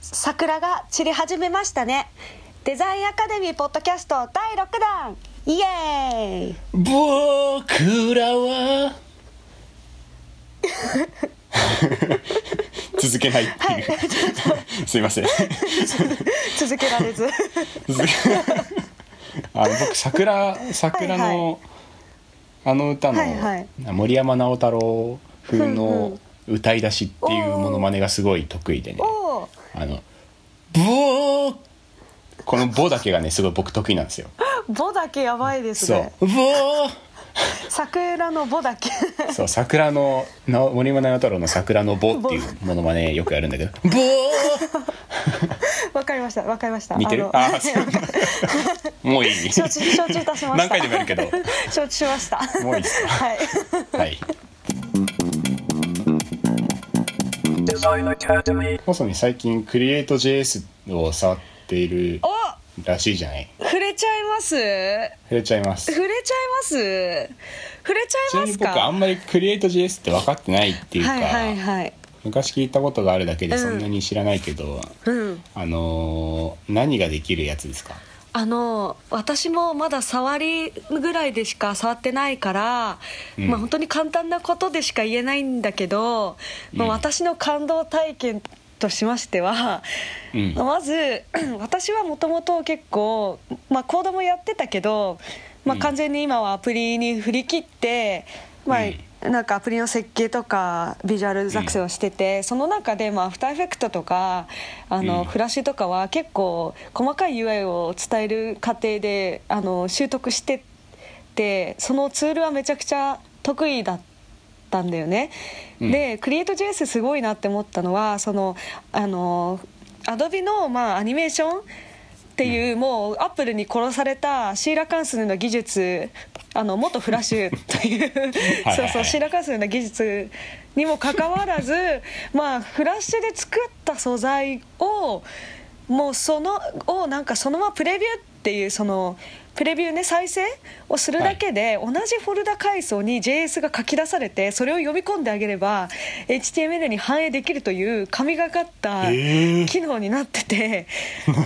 桜が散り始めましたね。デザインアカデミーポッドキャスト第6弾。イエーイ。僕らは。続けないっていう、はい。すいません。続けられず。あの僕桜桜の、はいはあの歌の、はいはい。森山直太朗風のん歌い出しっていうものまねがすごい得意でねあの「ボー」この「ボ」だけがねすごい僕得意なんですよ。ボだけやばいですそう。ね「ボー」桜のボだけ。そう桜のな森山直太朗の桜の「ボ」っていうものまねよくやるんだけど「ボー」わかりましたわかりました。似てる？あのあもういい。承知承知いたしました。何回でもやるけど。承知しました。もういいっすか？はい。はい。Academy. 細に最近クリエイト JS を触っているおらしいじゃない。触れちゃいます？触れちゃいます。触れちゃいます？触れちゃいますか？僕あんまりクリエイト JS って分かってないっていうか、はいはいはい。昔聞いたことがあるだけでうんそんなに知らないけど、うん。あのー何ができるやつですか？あの私もまだ触りぐらいでしか触ってないから、うん。まあ本当に簡単なことでしか言えないんだけど、まあ、うん。私の感動体験としましては、うん。まず 私はもともと結構、まあ、コードもやってたけど、まあ、うん。完全に今はアプリに振り切って、まあなんかアプリの設計とかビジュアル作成をしてて、その中でまあアフターエフェクトとかあの、うん。フラッシュとかは結構細かい UI を伝える過程であの習得してってそのツールはめちゃくちゃ得意だったんだよね。うん。でクリエイト JS すごいなって思ったのはそのあのアドビの、まあ、アニメーションっていう、もうアップルに殺されたシーラカンスの技術あの元フラッシュというはい。そうそうシーラカンスの技術にもかかわらず まあフラッシュで作った素材をもうそのをなんかそのままプレビューっていうそのプレビューね再生をするだけで同じフォルダ階層に JS が書き出されてそれを読み込んであげれば HTML に反映できるという神がかったえ。ー機能になってて、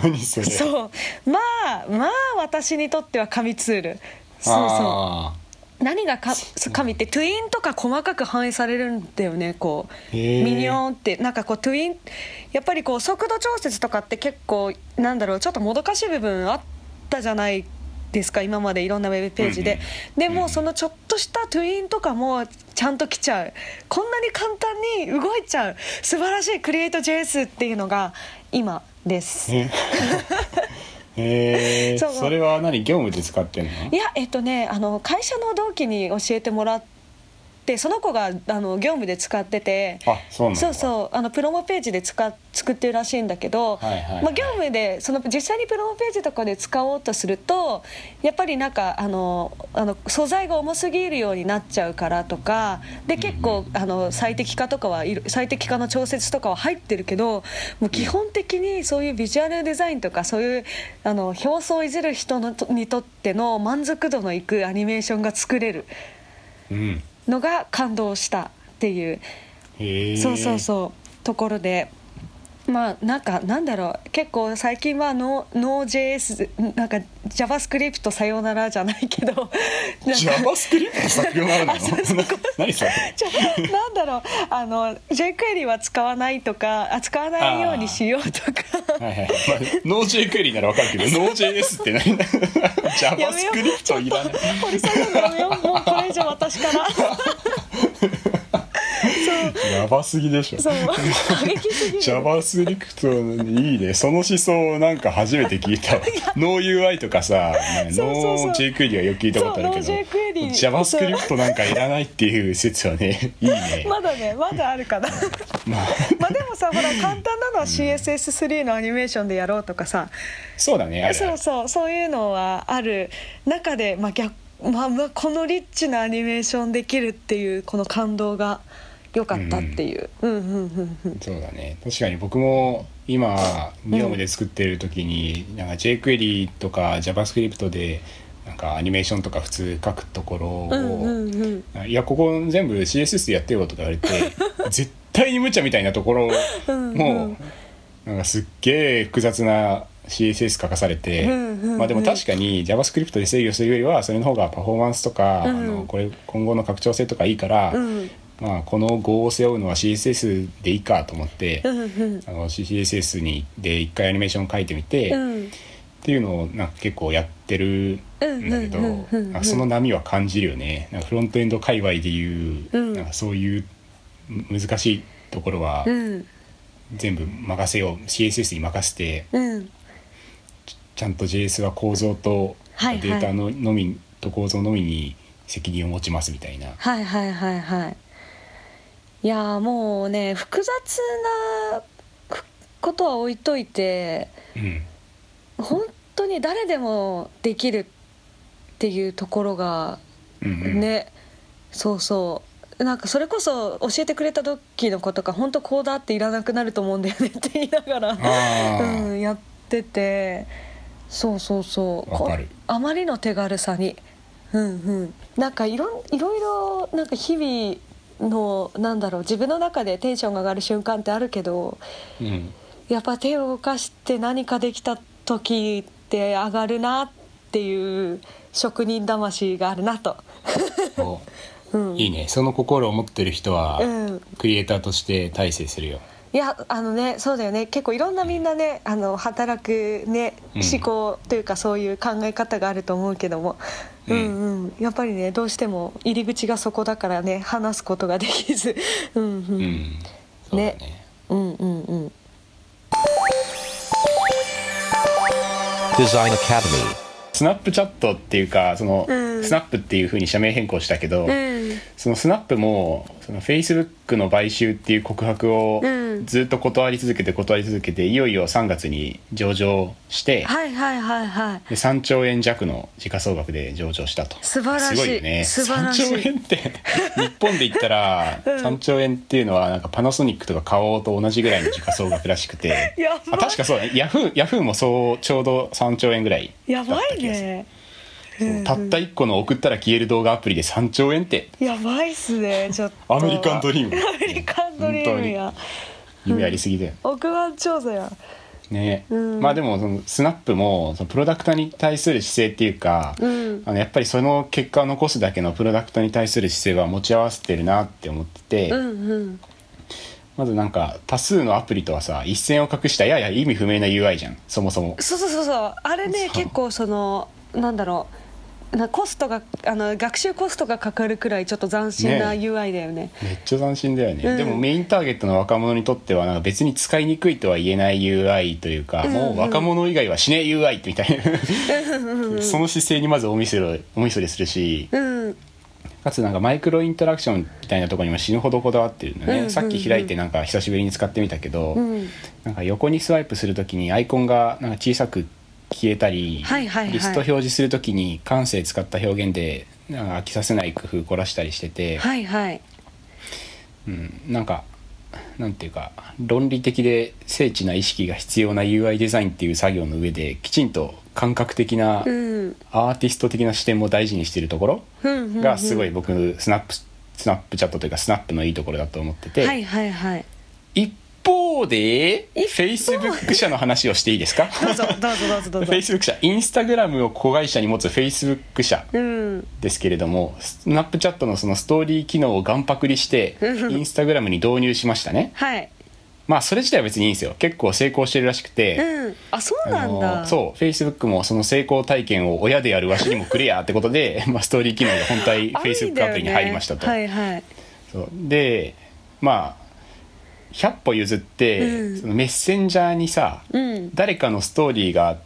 何それ。そう。まあまあ私にとっては神ツール。そうそう。あなんか神って Tweenとか細かく反映されるんだよね。こうミニオンって。なんかこう Tween やっぱりこう速度調節とかって結構なんだろうちょっともどかしい部分あったじゃないですか？今までいろんなウェブページで、でもそのちょっとした Tween とかもちゃんと来ちゃう。こんなに簡単に動いちゃう。素晴らしいクリエイト JS っていうのが今です。ー へえ。そう。それは何？業務で使ってんの？いやえっとねあの会社の同期に教えてもらってその子があの業務で使っててあそうそうそうあのプロモページで使っ作ってるらしいんだけど、はいはいはい。まあ、業務でその実際にプロモページとかで使おうとするとやっぱりなんかあのあの素材が重すぎるようになっちゃうからとかで結構あの最適化とかはいる最適化の調節とかは入ってるけどもう基本的にそういうビジュアルデザインとかそういうあの表層をいじる人のとにとっての満足度のいくアニメーションが作れる。うんのが感動したっていう。そうそうそう。ところでまあなんかなんだろう。結構最近はノー Node.js なんか JavaScript さようならじゃないけど。なんか JavaScript 作業なるの？何それ？ちょなんだろう。あの jQuery は使わないとかあ使わないようにしようとか。はいはい、まあ、Node.jQuery ならわかるけど Node.js って何？JavaScript いらない。掘り下げるのやめようもうこれ以上私からやばすぎでしょ。そう。過激すぎる。JavaScript いいね。その思想なんか初めて聞いたわ。NoUI とかさそうそうそう。NoJQuery はよく聞いたことあるけどそう NoJQuery JavaScript なんかいらないっていう説はね いいね。まだねまだあるかな。まあ。まあでもさほら簡単なのは CSS3 のアニメーションでやろうとかさ。そうだねそうそうそういうのはある中で、まあ逆まあ、まあこのリッチなアニメーションできるっていうこの感動が良かったっていう。うん。うんうんうんそうだね。確かに僕も今業務で作ってる時に、なんか jQuery とか JavaScript でなんかアニメーションとか普通書くところを、うんうんうん。いやここ全部 CSS でやってよとか言われて 絶対に無茶みたいなところうんうもんなんかすっげえ複雑な CSS 書かされて、うんうんうん。まあでも確かに JavaScript で制御するよりはそれの方がパフォーマンスとか、うん。あのこれ今後の拡張性とかいいから、うんまあ、この語を背負うのは CSS でいいかと思って、うん。うんあの CSS にで一回アニメーション書いてみて、っうん。ていうのをなんか結構やってるんだけど、その波は感じるよね。なんかフロントエンド界隈でいう、うん。なんかそういう難しいところはうん。全部任せよう。CSS に任せてうん。ちゃんと JS は構造とデータののみと構造のみに責任を持ちますみたいな。はいはいはいはいいやーもうね複雑なくことは置いといてうん。本当に誰でもできるっていうところがうんうん。ね、そうそう。なんかそれこそ教えてくれた時の子とか本当コーダーっていらなくなると思うんだよねって言いながらうん、やってて。そうそうそうあまりの手軽さに。うんうん。なんかいろんいろいろなんか日々のなんだろう自分の中でテンションが上がる瞬間ってあるけどうん。やっぱ手を動かして何かできた時って上がるなっていう職人魂があるなと。お うん、いいね。その心を持ってる人は、うん。クリエイターとして大成するよ。いやあのねそうだよね。結構いろんなみんなねあの働くねうん。思考というかそういう考え方があると思うけども、う、うん。んうん。やっぱりねどうしても入り口がそこだからね話すことができず。うんうん、うん、そうだね。うんうんうん.スナップチャットっていうかその、うん。スナップっていうふうに社名変更したけど、うん。そのスナップもその Facebook の買収っていう告白をうん。ずっと断り続けて断り続けていよいよ3月に上場して、はいはいはいはい。で3兆円弱の時価総額で上場したと。素晴らしい。すごいよね。素晴らしい。3兆円って 日本で言ったらうん。3兆円っていうのはなんかパナソニックとか花王と同じぐらいの時価総額らしくて。やばい。あ確かそうだね。ヤフーヤフーもそうちょうど3兆円ぐらいやばいねたった1個の送ったら消える動画アプリで3兆円って。やばいっすねちょっと。アメリカンドリーム。アメリカンドリーム。や夢ありすぎだよ。億万長者や。ね、うん。まあでもそのスナップもそのプロダクトに対する姿勢っていうか、うん。あのやっぱりその結果を残すだけのプロダクトに対する姿勢は持ち合わせてるなって思ってて、うんうん。まずなんか多数のアプリとはさ一線を画したやや意味不明な UI じゃん。そもそも。そうそうそうそう。あれね結構そのなんだろうなコストがあの学習コストがかかるくらいちょっと斬新なね UI だよね。めっちゃ斬新だよね、うん。でもメインターゲットの若者にとってはなんか別に使いにくいとは言えない UI というか、うんもう若者以外はしねえ UI みたいな。その姿勢にまずおみそれおみそれするし。うん。かつなんかマイクロインタラクションみたいなところにも死ぬほどこだわってるんだね、うんうんうん。さっき開いてなんか久しぶりに使ってみたけど、うん。なんか横にスワイプするときにアイコンがなんか小さく消えたり、はいはいはい。リスト表示するときに感性使った表現で飽きさせない工夫凝らしたりしてて、はいはい。うん、なんかなんていうか論理的で精緻な意識が必要な UI デザインっていう作業の上できちんと感覚的なうん。アーティスト的な視点も大事にしてるところうん。がすごい僕スナップスナップチャットというかスナップのいいところだと思ってて、はいはいはい。一方で一方。Facebook 社の話をしていいですか？どうぞどうぞどうぞどうぞ。Facebook 社インスタグラムを子会社に持つ Facebook 社うん。ですけれどもスナップチャットのそのストーリー機能をガンパクリしてうん。インスタグラムに導入しましたね。はい。まあそれ自体は別にいいんですよ。結構成功してるらしくて、うん。あそうなんだ。そう Facebook もその成功体験を親でやるわしにもくれやってことで、まあ、ストーリー機能が本体あいいんだ Facebook よね。アプリに入りましたと、はいはい。そう。でまあ100歩譲って、うん。そのメッセンジャーにさ、うん。誰かのストーリーが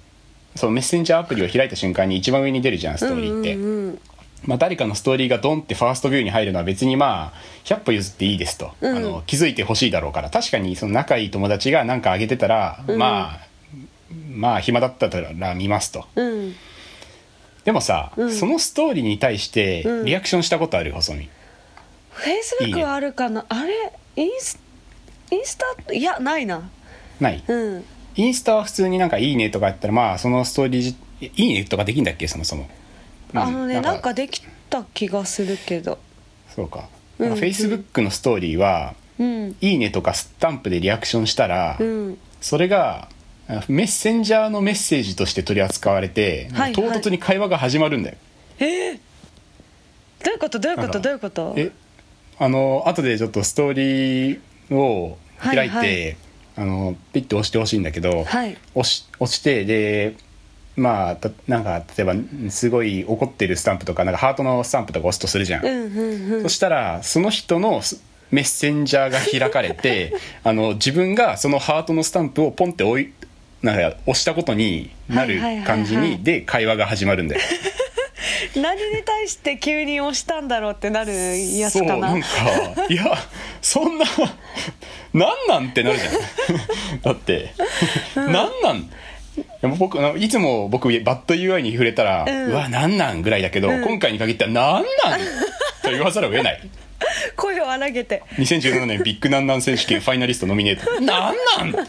そのメッセンジャーアプリを開いた瞬間に一番上に出るじゃんストーリーって、うんうんまあ、誰かのストーリーがドンってファーストビューに入るのは別にまあ100歩譲っていいですと、うん。あの気づいてほしいだろうから。確かにその仲いい友達が何かあげてたら、うん。まあまあ暇だったら見ますと。うん。でもさ、うん。そのストーリーに対してうん。リアクションしたことある？細見。フェイスブックはあるかな？あれ？インスインスタいやないな。ない？うん。インスタは普通になんか「いいね」とかやったらまあそのストーリーじ「いいね」とかできんだっけ？そもそも、うん。あのねなんかできた気がするけど。そうか。うんフェイスブックのストーリーはうん「いいね」とかスタンプでリアクションしたら、うん。それがあメッセンジャーのメッセージとして取り扱われて、はい唐突に会話が始まるんだよ。どういうこと？どういうこと？どういうこと？え？あの後でちょっとストーリーを開いて、はいはいあのピッと押してほしいんだけど、はい押し押してでまあたなんか例えばすごい怒ってるスタンプとかなんかハートのスタンプとか押すとするじゃん。うんうんうんそしたらその人のスメッセンジャーが開かれて あの自分がそのハートのスタンプをポンって置いなんか押したことになるはいはいはいはい感じにで会話が始まるんだよ。何に対して急に押したんだろうってなるやつそうかななんかいやそんななんなんってなるじゃん。だって、なんなん？僕いつも僕バッド UI に触れたら、ううんわなんなんぐらいだけど、今回に限ってはなんなん？と言わざるを得ない。声を荒げて。2017年ビッグなんなん選手権ファイナリストノミネート。なんなん？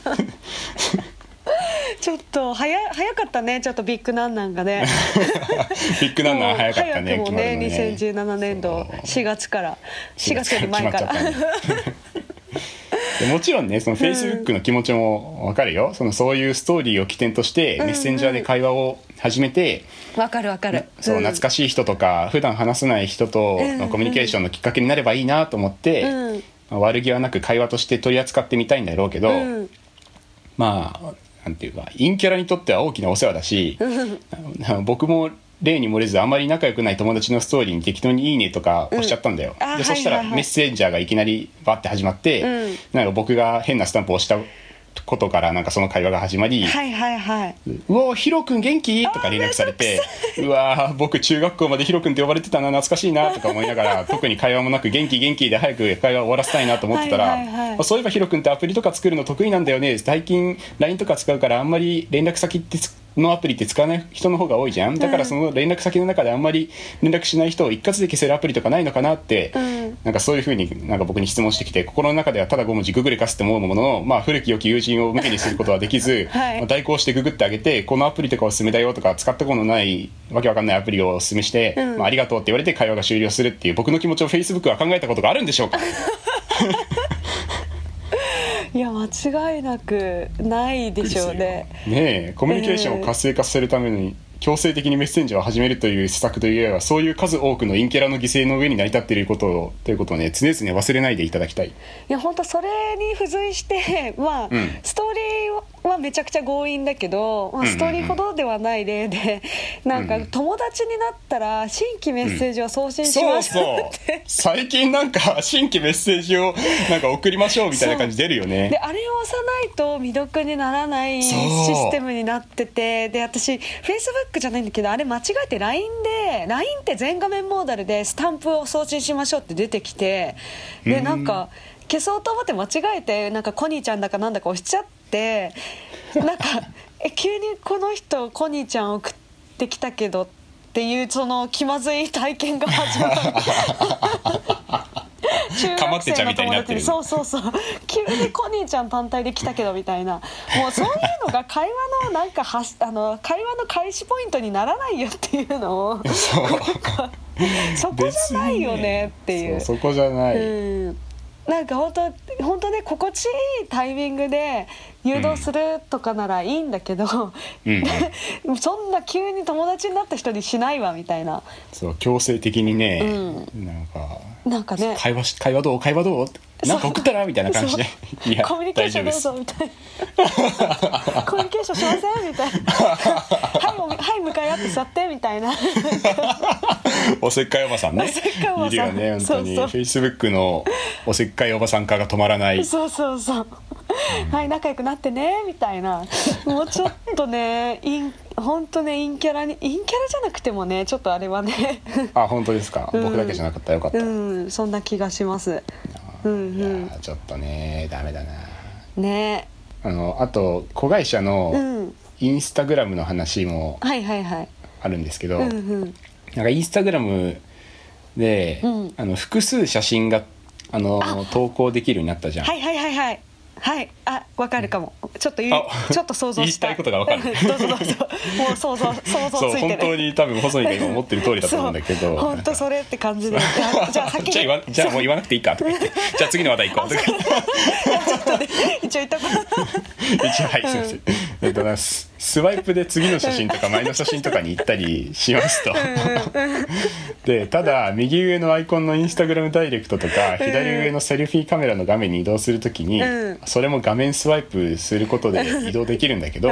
ちょっと早早かったねちょっとビッグなんなんがね。ビッグなんなん？早かったねもう早くもね決まるの2017年度そう。4月から4月より前から。もちろんね。そのフェイスブックの気持ちも分かるよ、そのそういうストーリーを起点としてメッセンジャーで会話を始めて、わかるわかる。そう懐かしい人とか普段話さない人とのコミュニケーションのきっかけになればいいなと思って、うん。まあ悪気はなく会話として取り扱ってみたいんだろうけど、うん。まあなんていうか陰キャラにとっては大きなお世話だし、僕も例に漏れずあまり仲良くない友達のストーリーに適当に「いいね」とか押しちゃったんだよ。うんあでそしたらメッセンジャーがいきなりバッて始まって、うん。なんか僕が変なスタンプを押したことからなんかその会話が始まり、はいはいはい。うわヒロくん元気?」とか連絡されて「うわ僕中学校までヒロくんって呼ばれてたな懐かしいな」とか思いながら 特に会話もなく元気元気で早く会話終わらせたいなと思ってたらはいはいはいあそういえばヒロくんってアプリとか作るの得意なんだよね最近 LINE とか使うからあんまり連絡先ってつのアプリって使わない人の方が多いじゃん。だからその連絡先の中であんまり連絡しない人を一括で消せるアプリとかないのかなって、うん。なんかそういうふうになんか僕に質問してきて心の中ではただ5文字ググれかすって思うものの、まあ、古き良き友人を向けにすることはできず、はい。まあ代行してググってあげてこのアプリとかおすすめだよとか使ったことのないわけわかんないアプリをおすすめして、うん。まあ、ありがとうって言われて会話が終了するっていう僕の気持ちを Facebook は考えたことがあるんでしょうか？いや間違いなくないでしょうね。ねえコミュニケーションを活性化するために強制的にメッセンジャーを始めるという施策というよりはそういう数多くの陰キャラの犠牲の上に成り立っていることをということをね常々忘れないでいただきたい。いや本当それに付随してまあ、うんストーリーはめちゃくちゃ強引だけど、まあ、うんうん。うんストーリーほどではない例で、なんかうん。友達になったら新規メッセージを送信しそうますそうって、最近なんか新規メッセージをなんか送りましょうみたいな感じ出るよね。であれを押さないと未読にならないシそうステムになっててで私フェイスブックじゃないんだけどあれ間違えて LINE で LINE って全画面モーダルでスタンプを送信しましょうって出てきてでうんなんか消そうと思って間違えてなんかコニーちゃんだかなんだか押しちゃってなんか え急にこの人コニーちゃん送ってきたけどっていうその気まずい体験が始まる。中かまってちゃんみたいになってる。そうそうそう。急にコニーちゃん単体で来たけどみたいな。もうそういうのが会話のなんかはしあの会話の開始ポイントにならないよっていうのを。そう。そこじゃないよねっていう。そうそこじゃない、うん。なんか本当本当ね心地いいタイミングで誘導するとかならいいんだけど、うん。そんな急に友達になった人にしないわみたいな。そう強制的にね、うなんかなんかね。会話し会話どう？会話どう？なんか送ったらみたいな感じで。いや コミュニケーションどうぞみたいな。コミュニケーションしません？みたいな。はいはい向かい合って座ってみたいな。おせっかいおばさんね。おせっかいおばさん。いるよね本当に。フェイスブックのおせっかいおばさん化が止まらない。そうそうそうはい仲良くなってねみたいな。もうちょっとね陰本当ね陰キャラに陰キャラじゃなくてもねちょっとあれはね。あ本当ですか、うん。僕だけじゃなかったらよかった、うんそんな気がします。うんいやうんーちょっとねダメだな。ね。あのあと子会社うのん。インスタグラムの話もはいはいはい。あるんですけど、うんうん。なんかインスタグラムで、うん。あの複数写真があの投稿できるようになったじゃん、はいはいはいはいはい。あわかるかも。ちょっと言いあ ちょっと想像した。言いたいことがわかる。どうぞどう。ぞもう想像 想像ついてる。本当に多分細井が今思ってる通りだと思うんだけど。本当それって感じで。じゃあ先に。じゃあ言わじゃあもう言わなくていいか。とか言ってじゃあ次の話題行こう。とかちょっとね一応言ったこと一応はいすいません。えっとなススワイプで次の写真とか前の写真とかに行ったりしますと。でただ右上のアイコンのインスタグラムダイレクトとか左上のセルフィーカメラの画面に移動するときにうん。それも画面スワイプすることで移動できるんだけど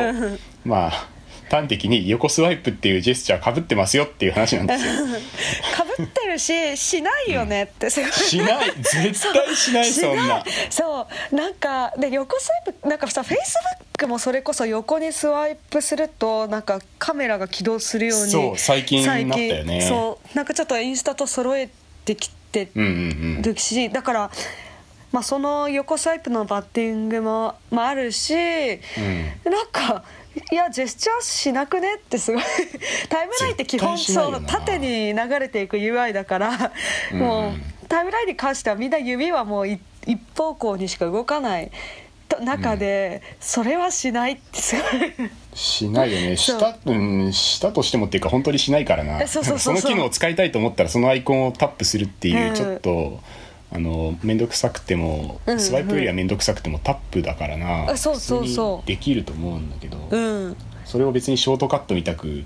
まあ端的に横スワイプっていうジェスチャーかぶってますよっていう話なんですよ ってるししないよねってすごい。しない。絶対しないそんな。そう。なんかで横スワイプなんかさフェイスブックもそれこそ横にスワイプするとなんかカメラが起動するようにそう最近なったよね。そう。なんかちょっとインスタと揃えてきてうんうんうん。るし、だから、まあ、その横スワイプのバッティングも、まあ、あるし、なんか いやジェスチャーしなくね？ってすごい。タイムラインって基本そう絶対しないよな。縦に流れていく UI だから、うん。もうタイムラインに関してはみんな指はもうい一方向にしか動かない。と中で、それはしないってすごい。しないよね。した,、うん、したとしてもっていうか本当にしないからな。え その機能を使いたいと思ったらそのアイコンをタップするっていう、うん。ちょっとあの面倒くさくても、うんうん。スワイプよりは面倒くさくてもタップだからな。あそうそうそう。できると思うんだけど、うんそれを別にショートカットみたく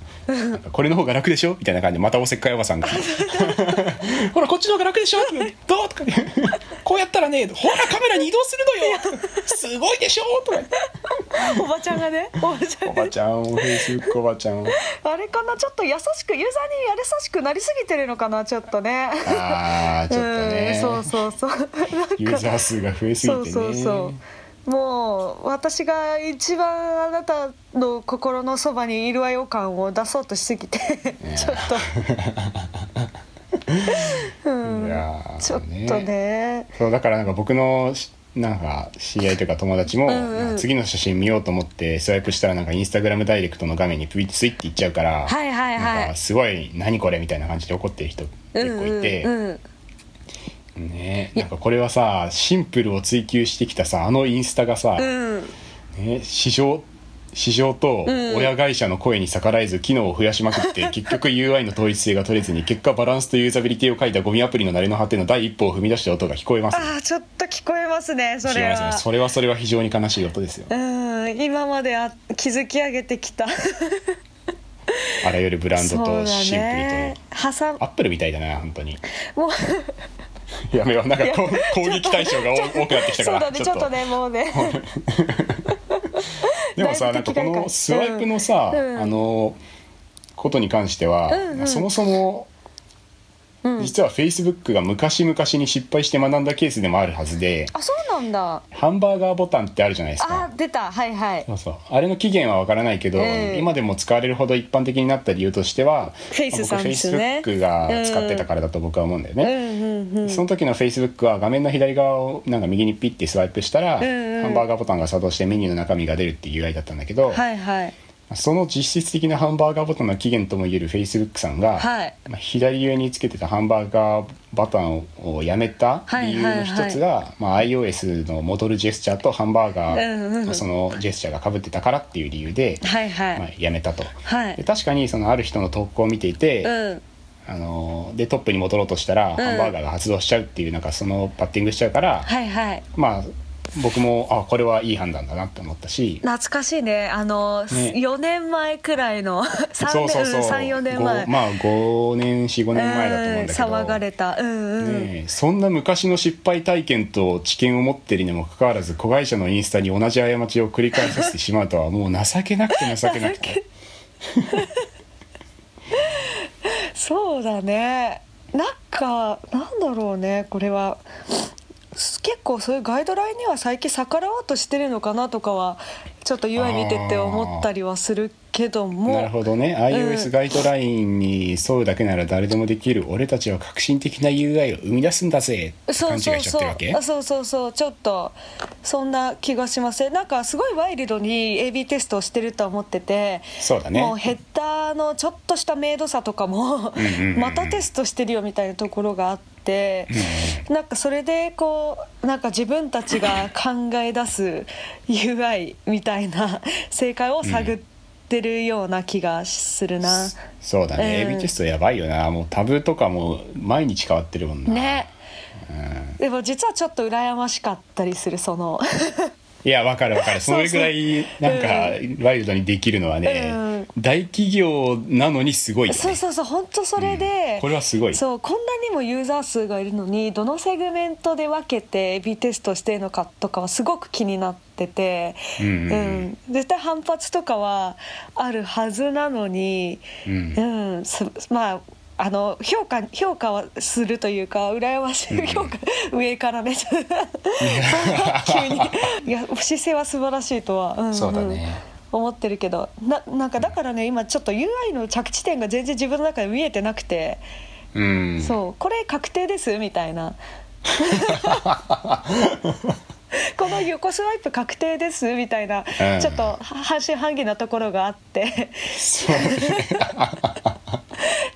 これの方が楽でしょ？みたいな感じでまたおせっかいおばさんが「ほらこっちの方が楽でしょ?」どう?」とか。こうやったらねほらカメラに移動するのよ」すごいでしょ?」とか。おばちゃんがね？おばちゃんおばちゃんフェイスブックおばちゃんあれかな？ちょっと優しくユーザーに優しくなりすぎてるのかな？ちょっとね。あーちょっとね。うんそうそうそう。ユーザー数が増えすぎてね。そうそうそうもう私が一番あなたの心のそばにいるわよ感を出そうとしすぎてちょっと、うん。ちょっとね。そうだからなんか僕のしなんか知り合いとか友達も、うんうん。次の写真見ようと思ってスワイプしたらなんかインスタグラムダイレクトの画面にプイッスイッていっちゃうから、はいはいはい。なんかすごい何これみたいな感じで怒ってる人結構いて、うんうんうんね。なんかこれはさシンプルを追求してきたさあのインスタがさ、うん。ね、市場市場とうん。親会社の声に逆らえず機能を増やしまくって 結局 UI の統一性が取れずに結果バランスとユーザビリティを書いたゴミアプリの慣れの果ての第一歩を踏み出した音が聞こえますああちょっと聞こえますねそれは。ね。それはそれは非常に悲しい音ですよ。うん今まであ築き上げてきた あらゆるブランドとシンプルね。挟とアップルみたいだな本当に。もう。やめようなんか攻撃対象が多多くなってきたからそうだねちょっと。ねもうね。でもさだないんかこのスワイプのさ、うん。あのことに関しては、うんうん。そもそもうん。実は Facebook が昔々に失敗して学んだケースでもあるはずであそうなんだ。ハンバーガーボタンってあるじゃないですあか出た。はいはい。そうそう。あれの起源は分からないけど、ええ。今でも使われるほど一般的になった理由としてはフェイスさんですね。僕 Facebook が使ってたからだと僕は思うんだよね、うんうんうんその時の Facebook は画面の左側をなんか右にピッてスワイプしたら、んうん。ハンバーガーボタンが作動してメニューの中身が出るっていう UI だったんだけど、はいはいその実質的なハンバーガーボタンの起源ともいえる Facebook さんが、はい。まあ左上につけてたハンバーガーボタンをやめた理由の一つが、まあ、iOS の戻るジェスチャーとハンバーガーのそのジェスチャーがかぶってたからっていう理由で、はいはい、まあ、やめたと。はい。で確かにそのある人の投稿を見ていて、うん。あのでトップに戻ろうとしたら、ハンバーガーが発動しちゃうっていうなんかそのバッティングしちゃうから、はいはい。まあ僕もあこれはいい判断だなって思ったし。懐かしいね。あの、ね。4年前くらいの 3そうそうそう。34年前。ごまあ5年45年前だと思うんだけど、うん騒がれたうんうん、ねえそんな昔の失敗体験と知見を持ってるにもかかわらず子会社のインスタに同じ過ちを繰り返させてしまうとはもう情けなくて情けなくて。そうだね。なんかなんだろうねこれは。す結構そういうガイドラインには最近逆らおうとしてるのかなとかはちょっと UI 見てて思ったりはするけどもなるほどね。iOS ガイドラインに沿うだけなら誰でもできる俺たちは革新的な UI を生み出すんだぜってそう勘違いしちゃってそうそうるわけあそうそうそう。ちょっとそんな気がします。なんかすごいワイルドに AB テストをしてると思っててそうだね。もうヘッダーのちょっとした明度差とかもうんうんうんまたテストしてるよみたいなところがあって。って、なんかそれでこうなんか自分たちが考え出す UI みたいな正解を探ってるような気がするな。そうだね、うん。AB テストやばいよな。もうタブとかも毎日変わってるもんな、ね。でも実はちょっと羨ましかったりするそのいやわかるわかる。それぐらいなんかワイルドにできるのはね、うん。大企業なのにすごいそうそうそう本当それで、これはすごい。そうこんなにもユーザー数がいるのにどのセグメントで分けて AB テストしてるのかとかはすごく気になってて、うんうんうん。絶対反発とかはあるはずなのに、うん。まああの評価評価はするというか羨ましい評価、上からね 急に。いや姿勢は素晴らしいとは、うんうん。そうだね。思ってるけど。ななんかだからね今ちょっと UI の着地点が全然自分の中で見えてなくて、うん。そう。これ確定ですみたいな。この横スワイプ確定ですみたいな、うん。ちょっと半信半疑なところがあって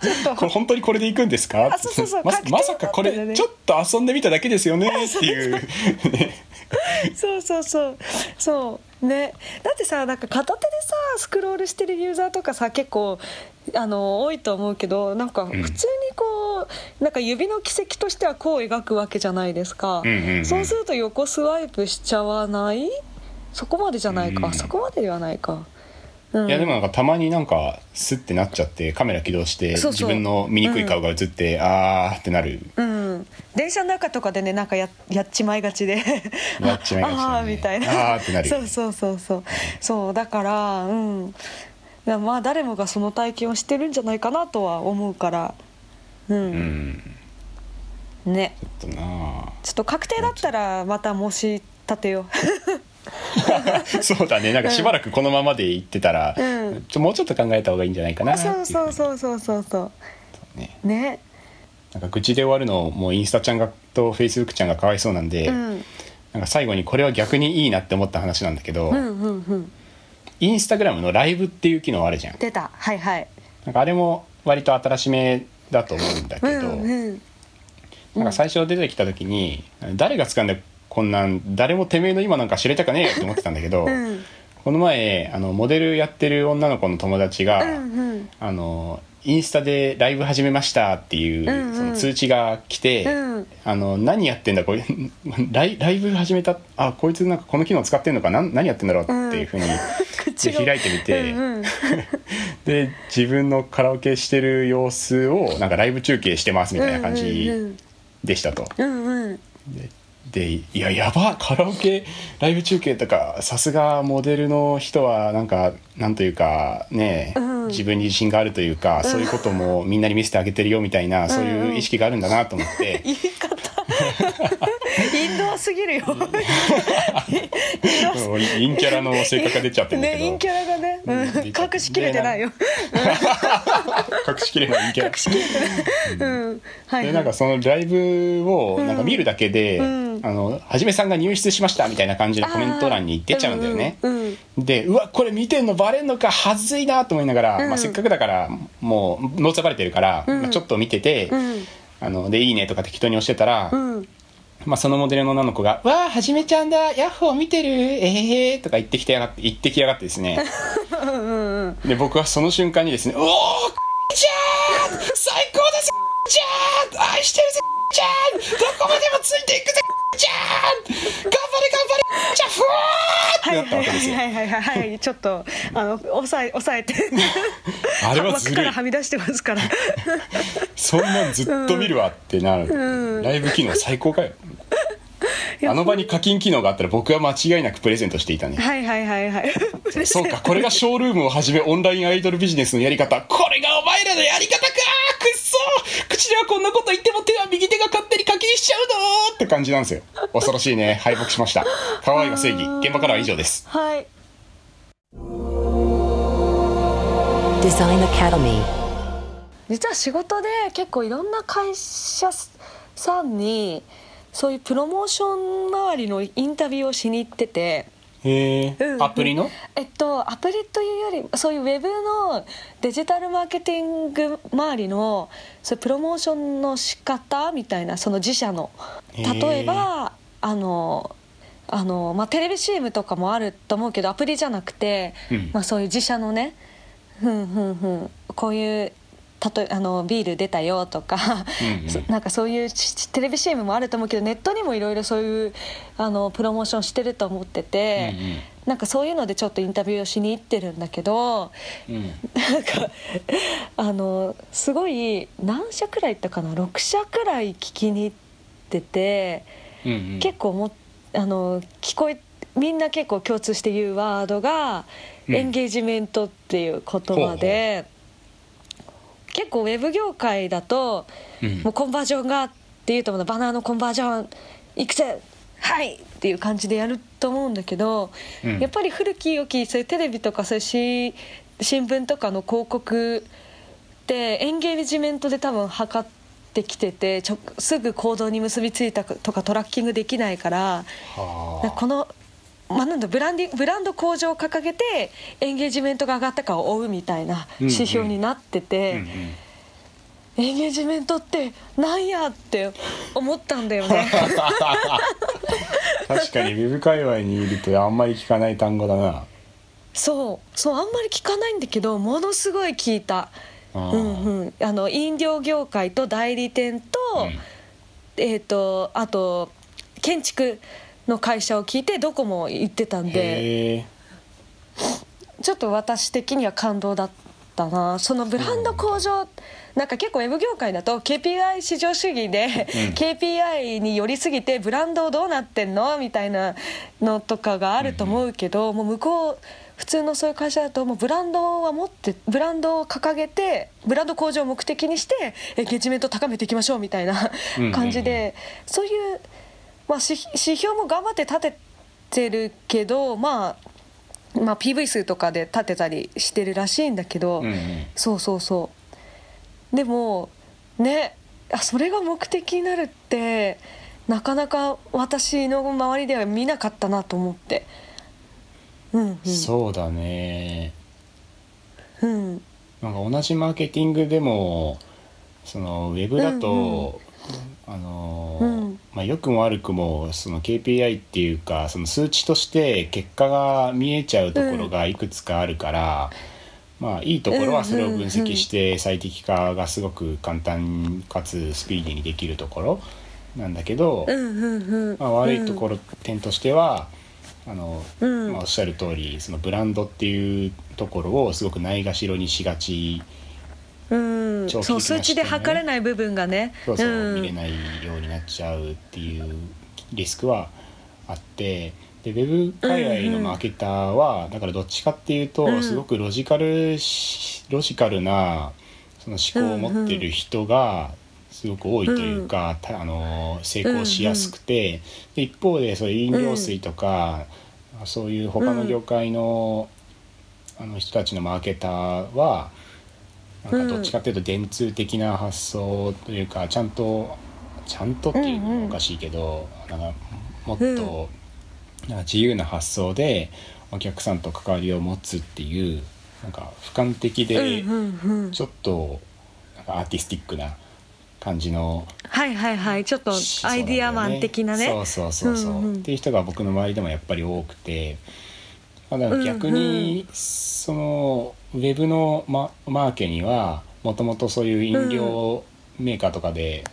ちょっと。これ本当にこれでいくんですか？あそうそうそう。ままさかこれちょっと遊んでみただけですよねっていう。そうそうそう。そう。ね。だってさなんか片手でさスクロールしてるユーザーとかさ結構あの多いと思うけどなんか普通にこう、なんか指の軌跡としてはこう描くわけじゃないですか、うんうんうん。そうすると横スワイプしちゃわない？そこまでじゃないか、うん。そこまでではないか、うん、いやでもなんかたまになんかスッてなっちゃってカメラ起動して自分の醜い顔が映って、あーってなる。うん、電車の中とかでねなんかや やっちまいがちで。やっちまいがちだね。ああーみたいな。あーってなる。そうそうそうそう。そうだからうん。まあ誰もがその体験をしてるんじゃないかなとは思うから。うん、うん。ね。ちょっとなちょっと確定だったらまた申し立てよあ そうだね。なんかしばらくこのままでいってたら、うん。ちょもうちょっと考えた方がいいんじゃないかな。そうそうそうそうそうそう。ね。ね。なんか愚痴で終わるのもうインスタちゃんがとフェイスブックちゃんがかわいそうなんで、うん。なんか最後にこれは逆にいいなって思った話なんだけど、うんうんうん。インスタグラムのライブっていう機能あるじゃん。出た。はいはい。なんかあれも割と新しめだと思うんだけど、うんうん。なんか最初出てきた時に誰が使うんだよこんなん誰もてめえの今なんか知れたかねえよって思ってたんだけど、うん。この前あのモデルやってる女の子の友達が、うんうん。あのインスタでライブ始めましたっていう、うんうん。その通知が来て、うん。あの何やってんだこれ ライライブ始めたあこいつなんかこの機能使ってんのかなん何やってんだろうっていうふうに、口がで開いてみて、うんうん。で自分のカラオケしてる様子をなんかライブ中継してますみたいな感うんじうん。でしたと。うんうん。でいややばカラオケライブ中継とかさすがモデルの人はなんかなんというかね、うん。自分に自信があるというか、そういうこともみんなに見せてあげてるよみたいな、そういう意識があるんだなと思って、言い方。インドアすぎるよ。う ん陰キャラの性格が出ちゃってるんだけど、ね陰キャラがね、うん。隠しきれてないよ。隠しきれない。陰キャラ隠しきれてない。うん。はいでなんかそのライブをなんか見るだけで、うん。あのはじめさんが入室しましたみたいな感じでコメント欄に出ちゃうんだよね。うんうんでうわこれ見てんのバレんのかはずいなと思いながら、うん。まあ、せっかくだからもうノーツバレてるから、うんまあ、ちょっと見てて、うんあので「いいね」とか適当に押してたら、うんまあ、そのモデルの女の子が「わあはじめちゃんだヤッホー見てるええー」とか言ってきてやがって言ってきやがってですね。で僕はその瞬間にですね「おおしてるぜちゃんどこまでもついていくぜちゃん頑張れ頑張れちゃんふわーっ。てなったわけですよ。はいはいはいはい。はいちょっとあの抑え抑えて。あれはずるい。枠からはみ出してますから。そんなんずっと見るわってなる、うん。ライブ機能最高かよあの場に課金機能があったら僕は間違いなくプレゼントしていたね。はいはいはいはい。そうか。これがショールームをはじめオンラインアイドルビジネスのやり方。これがお前らのやり方か。くっそ。口ではこんなこと言っても手は右手が勝手に課金しちゃうの。って感じなんですよ。恐ろしいね。敗北しました。可愛いが正義。現場からは以上です。はい。Design Academy. 実は仕事で結構いろんな会社さんにそういうプロモーション周りのインタビューをしに行ってて。へえ、うん。アプリの？えっとアプリというよりそういうウェブのデジタルマーケティング周りのそういうプロモーションの仕方みたいなその自社の。例えばあのあの、まあ、テレビ CM とかもあると思うけどアプリじゃなくて、うん。まあ、そういう自社のね。ふんふんふん。こういう例えあのビール出たよとか、うんうん。そなんかそういうしテレビ CM もあると思うけどネットにもいろいろそういうあのプロモーションしてると思ってて、うんうん。なんかそういうのでちょっとインタビューをしに行ってるんだけどうん。なんか あのすごい何社くらい行ったかな？6社くらい聞きに行ってて。うんうん。結構もあの聞こえみんな結構共通して言うワードが、うん。エンゲージメントっていう言葉で結構ウェブ業界だと、うん。もうコンバージョンがっていうとバナーのコンバージョンいくつはいっていう感じでやると思うんだけど、うん。やっぱり古き良きそういうテレビとかそういうし新聞とかの広告ってエンゲージメントで多分測ってきててちょすぐ行動に結びついたとかトラッキングできないからはあ。この、まあ、なんだブランディブランド向上を掲げてエンゲージメントが上がったかを追うみたいな指標になってて、うんうん。エンゲージメントってなんやって思ったんだよね。確かにウェブ界隈にいるとあんまり聞かない単語だな。そう。そうあんまり聞かないんだけどものすごい聞いた。うんうん、あの飲料業界と代理店と,、うん。えー、とあと建築の会社を聞いてどこも行ってたんでちょっと私的には感動だったな。そのブランド向上なんか結構ウェブ業界だと KPI 至上主義で、うん。KPI に寄りすぎてブランドどうなってんの？みたいなのとかがあると思うけど、もう向こう普通のそういう会社だともうブランドは持ってブランドを掲げてブランド向上を目的にしてエンゲージメントを高めていきましょうみたいなうんうんうん。感じで、そういう、まあ、指指標も頑張って立ててるけどまあまあ、PV 数とかで立てたりしてるらしいんだけど、うんうん。そうそうそう。でもねあそれが目的になるってなかなか私の周りでは見なかったなと思って。うんそうだね。うんうん。なんか同じマーケティングでもそのウェブだと、あのうん。まあ、良くも悪くもその KPI っていうかその数値として結果が見えちゃうところがいくつかあるから、まあいいところはそれを分析して最適化がすごく簡単かつスピーディーにできるところなんだけど、うんうんうん。まあ、悪いところ、点としてはあの、うん。まあ、おっしゃる通りそのブランドっていうところをすごくないがしろにしがちうん。そう数値で測れない部分がね。そうそう、ん。見れないようになっちゃうっていうリスクはあってでウェブ界隈のマーケターは、だからどっちかっていうと、うん。すごくロジカルしロジカルなその思考を持ってる人がすごく多いというか、たあの成功しやすくて、で一方でそう飲料水とか、そういう他の業界の,、あの人たちのマーケターはなんかどっちかっていうと電通的な発想というかちゃんとちゃんとっていうのもおかしいけど、なんかもっと、なんか自由な発想でお客さんと関わりを持つっていうなんか俯瞰的でうんうんうん。ちょっとなんかアーティスティックな感じのはいはいはい。ちょっとアイディアマン的なね。そうそうそうそう、うんうん。っていう人が僕の周りでもやっぱり多くて、まあ、だから逆にそのウェブのママーケにはもともとそういう飲料メーカーとかで、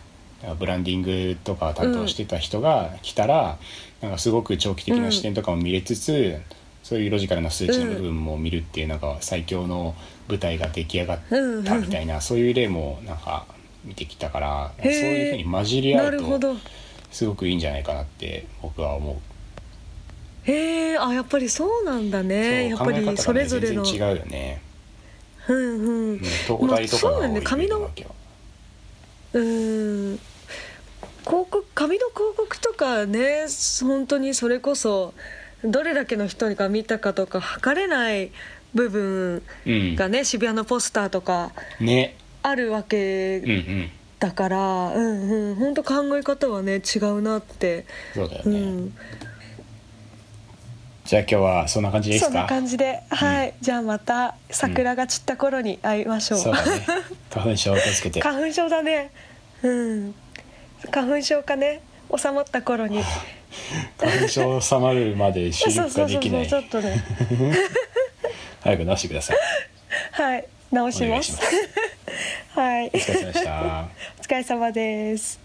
ブランディングとか担当してた人が来たら、なんかすごく長期的な視点とかも見れつつ、そういうロジカルな数値の部分も見るっていうなんか最強の舞台が出来上がったみたいな、そういう例もなんか見てきたから、そういうふうに混じり合うとすごくいいんじゃないかなって僕は思う。へえあやっぱりそうなんだね。やっぱりそれぞれの。違うよね。うんうんまあそうだね。紙のうん。広告紙の広告とかね本当にそれこそどれだけの人が見たかとか測れない部分うん。がね、渋谷のポスターとかね、あるわうんうけん、だから、うんうん。本当考え方はね違うなって、そうだよね。うん、じゃあ今日はそんな感じでいいでそんなすか感じで。はい、じゃあまた桜が散った頃に会いましょう、そうだね。花粉症を気をつけて。花粉症だね。うん。花粉症かね。収まった頃に。花粉症収まるまで収録そうそうそうができないちょっとね。早く直してください。はい。直します。お願いします。はい。お疲れ様でした。お疲れ様です